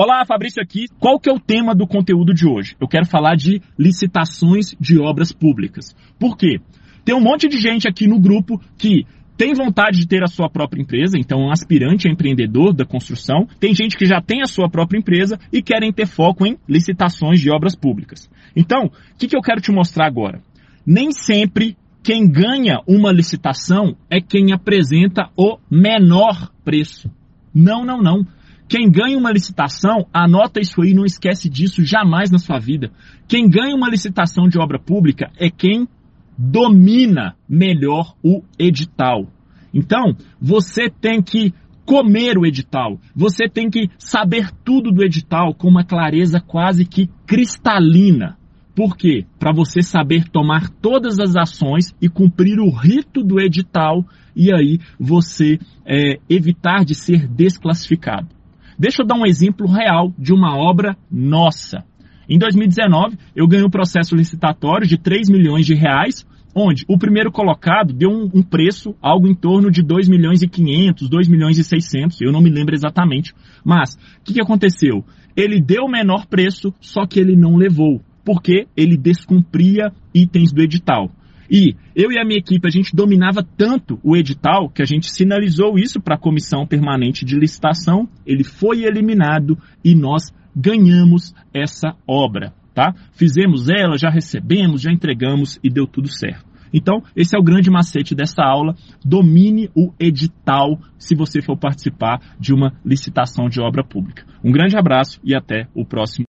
Olá, Fabrício aqui. Qual que é o tema do conteúdo de hoje? Eu quero falar de licitações de obras públicas. Por quê? Tem um monte de gente aqui no grupo que tem vontade de ter a sua própria empresa, então um aspirante a empreendedor da construção. Tem gente que já tem a sua própria empresa e querem ter foco em licitações de obras públicas. Então, o que, que eu quero te mostrar agora? Nem sempre quem ganha uma licitação é quem apresenta o menor preço. Não, não, não. Quem ganha uma licitação, anota isso aí, não esquece disso jamais na sua vida. Quem ganha uma licitação de obra pública é quem domina melhor o edital. Então, você tem que comer o edital. Você tem que saber tudo do edital com uma clareza quase que cristalina. Por quê? Para você saber tomar todas as ações e cumprir o rito do edital e aí você é, evitar de ser desclassificado. Deixa eu dar um exemplo real de uma obra nossa. Em 2019, eu ganhei um processo licitatório de 3 milhões de reais, onde o primeiro colocado deu um, um, preço algo em torno de 2 milhões e 500, 2 milhões e 600, eu não me lembro exatamente. Mas, o que, que aconteceu? Ele deu o menor preço, só que ele não levou, porque ele descumpria itens do edital. E eu e a minha equipe, a gente dominava tanto o edital que a gente sinalizou isso para a comissão permanente de licitação, ele foi eliminado e nós ganhamos essa obra, tá? Fizemos ela, já recebemos, já entregamos e deu tudo certo. Então, esse é o grande macete dessa aula. Domine o edital se você for participar de uma licitação de obra pública. Um grande abraço e até o próximo